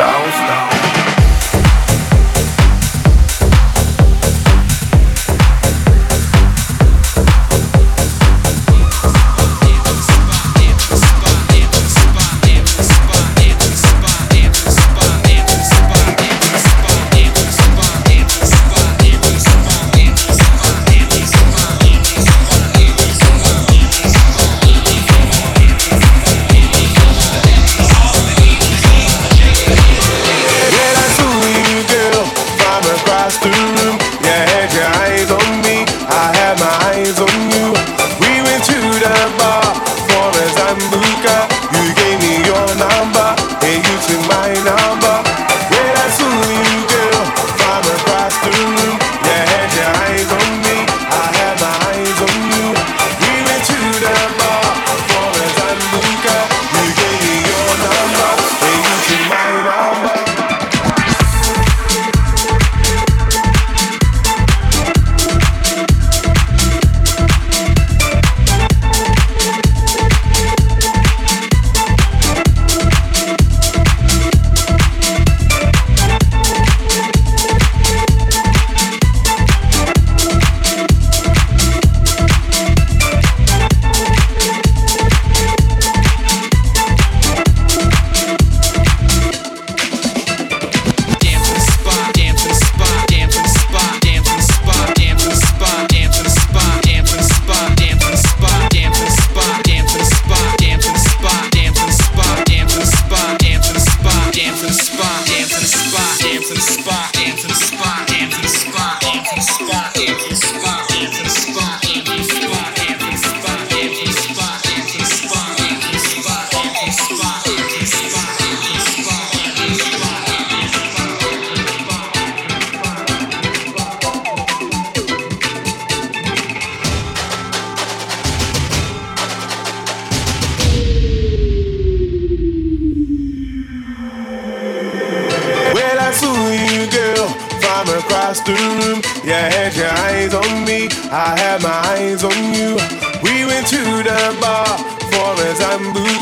loud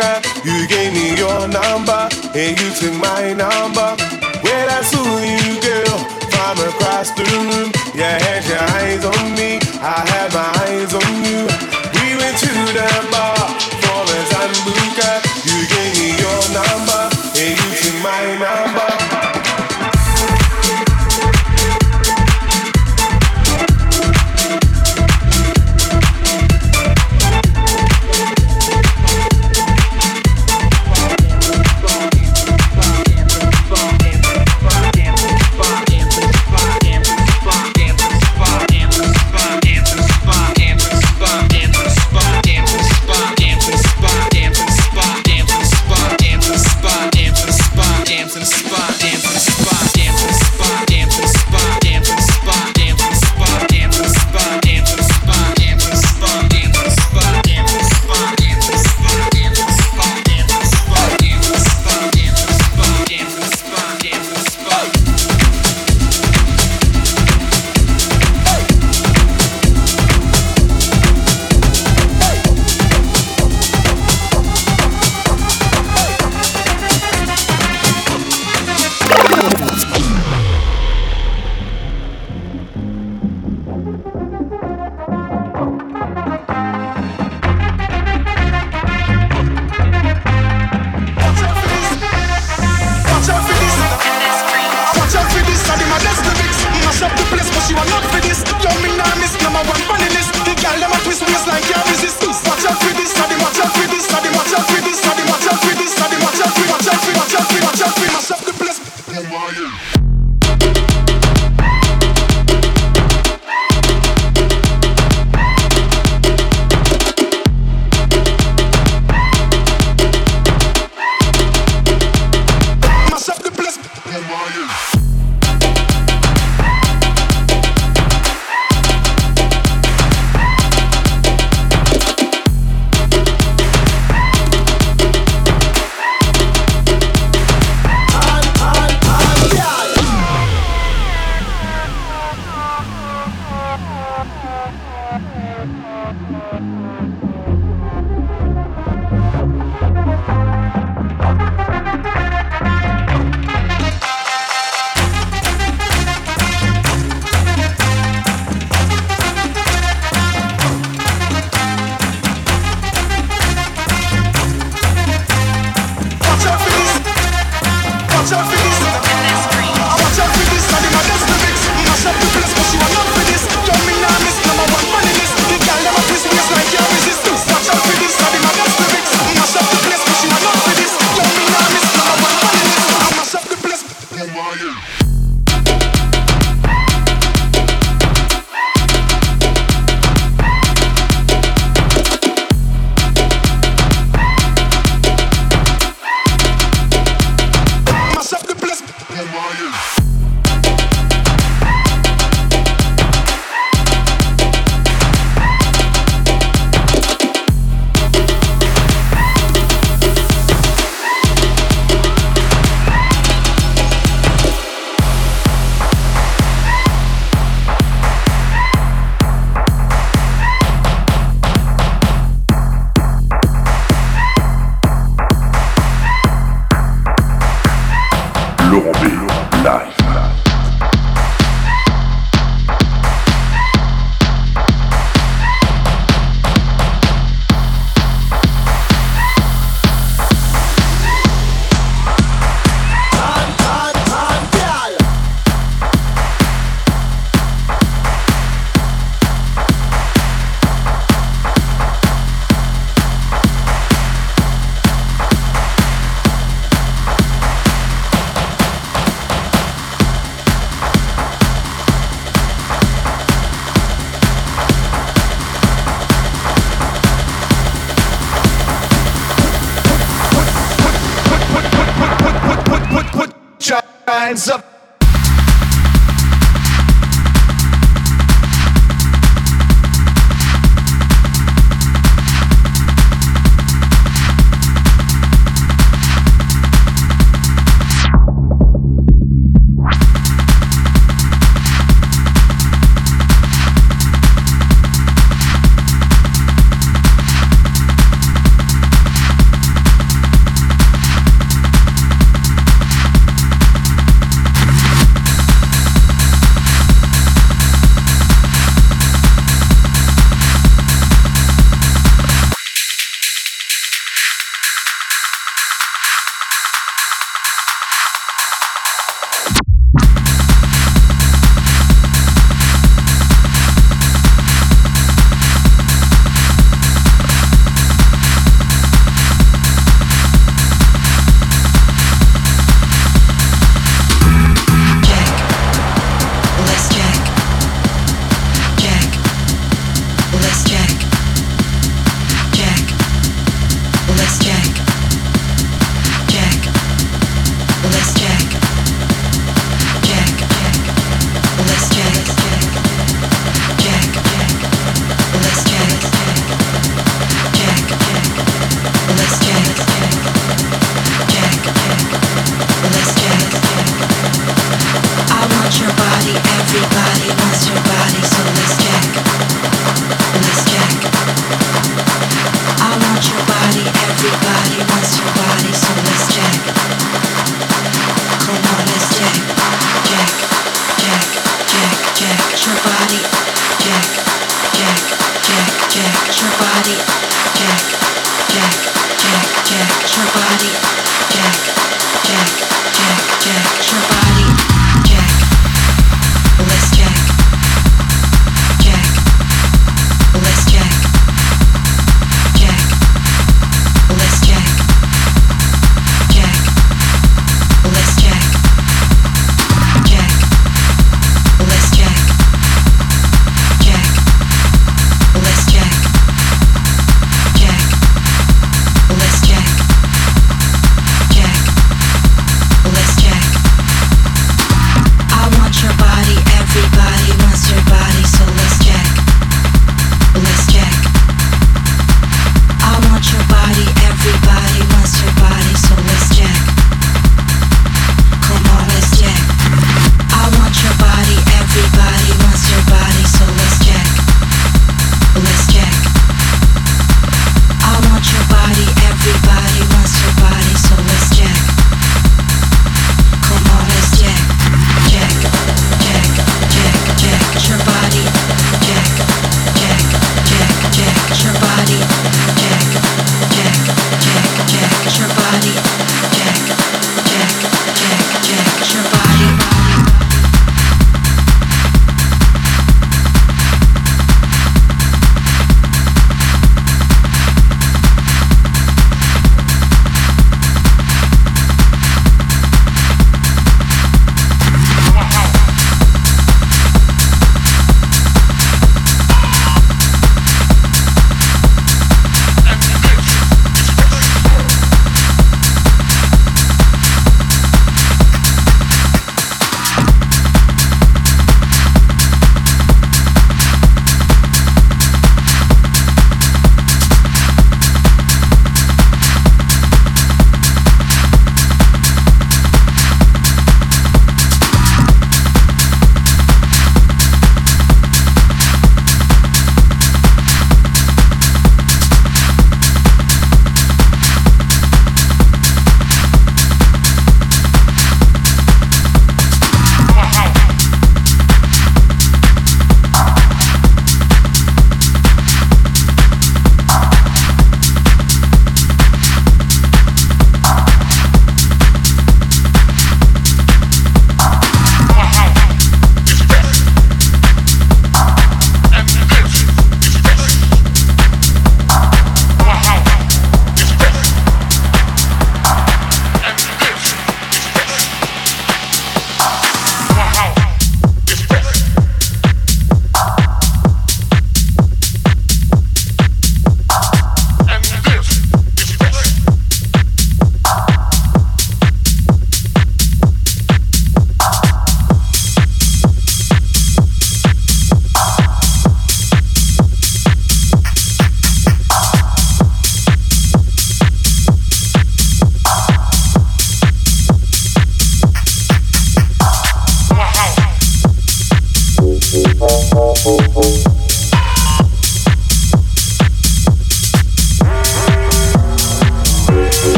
girl. You gave me your number, and you took my number. When I saw you, girl, from across the room, you had your eyes on me, I had my eyes on you. We went to the bar for a Sambuca. You gave me your number, and you took my number.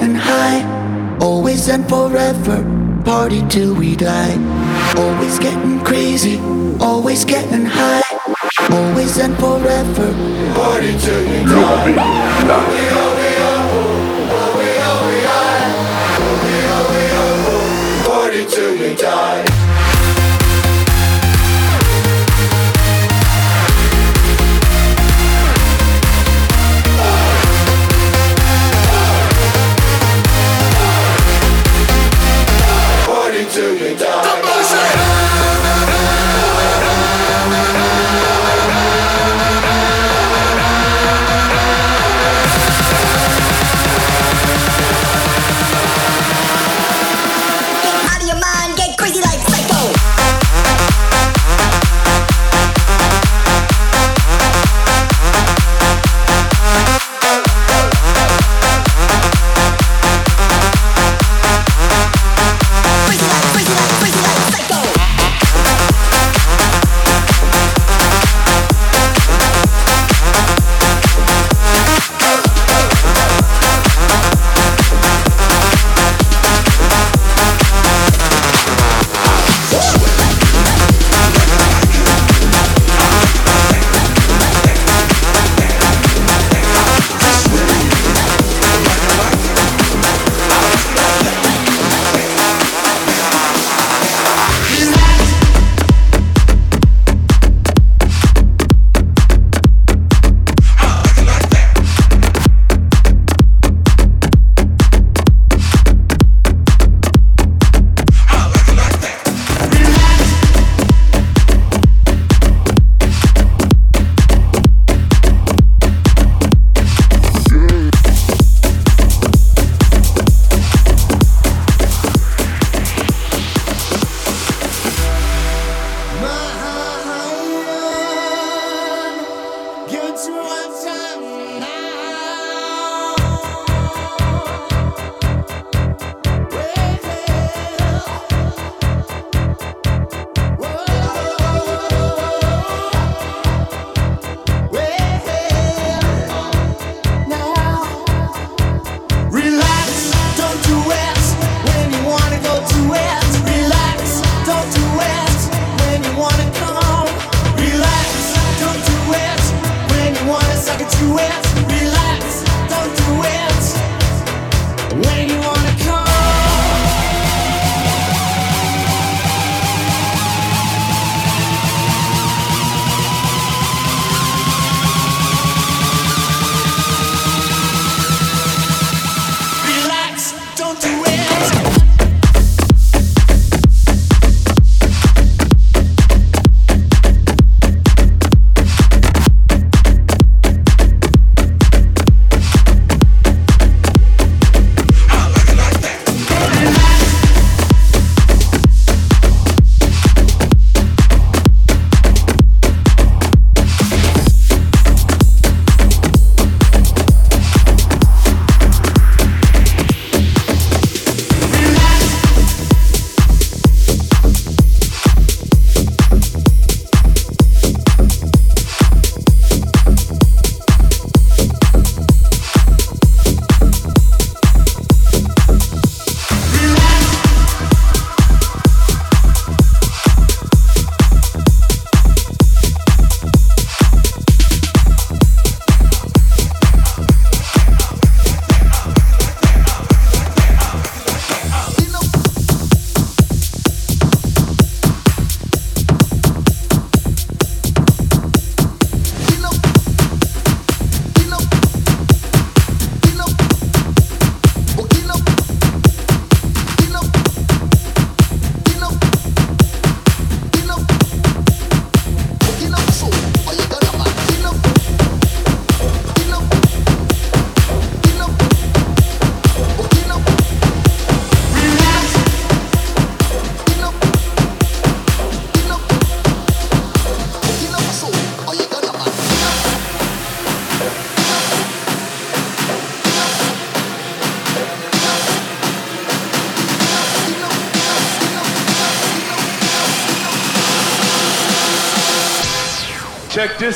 and high. Always and forever, party till we die. Always getting crazy, always getting high. Always and forever, party till we die. Till we die.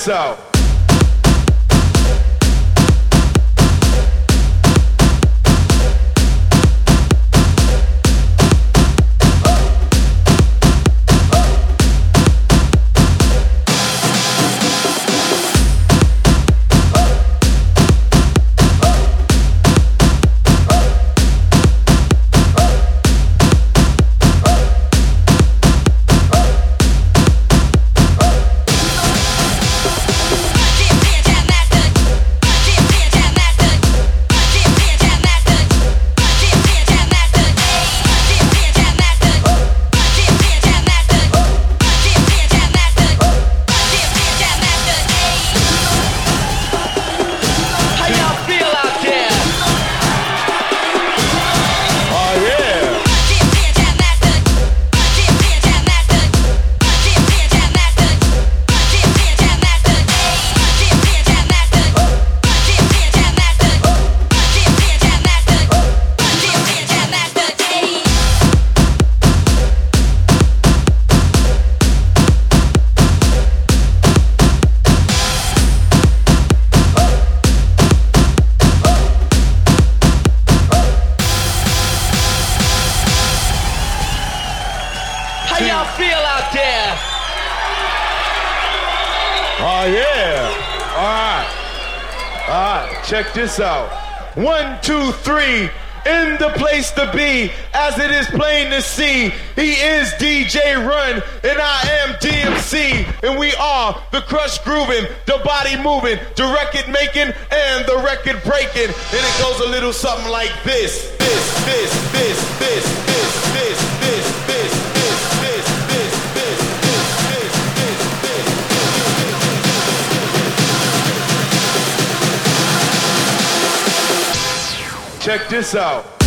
Out. This out. One, two, three. In the place to be, as it is plain to see, he is DJ Run, and I am DMC, and we are the crush grooving, the body moving, the record making, and the record breaking. And it goes a little something like this, this, this, this, this, this, this, Edição.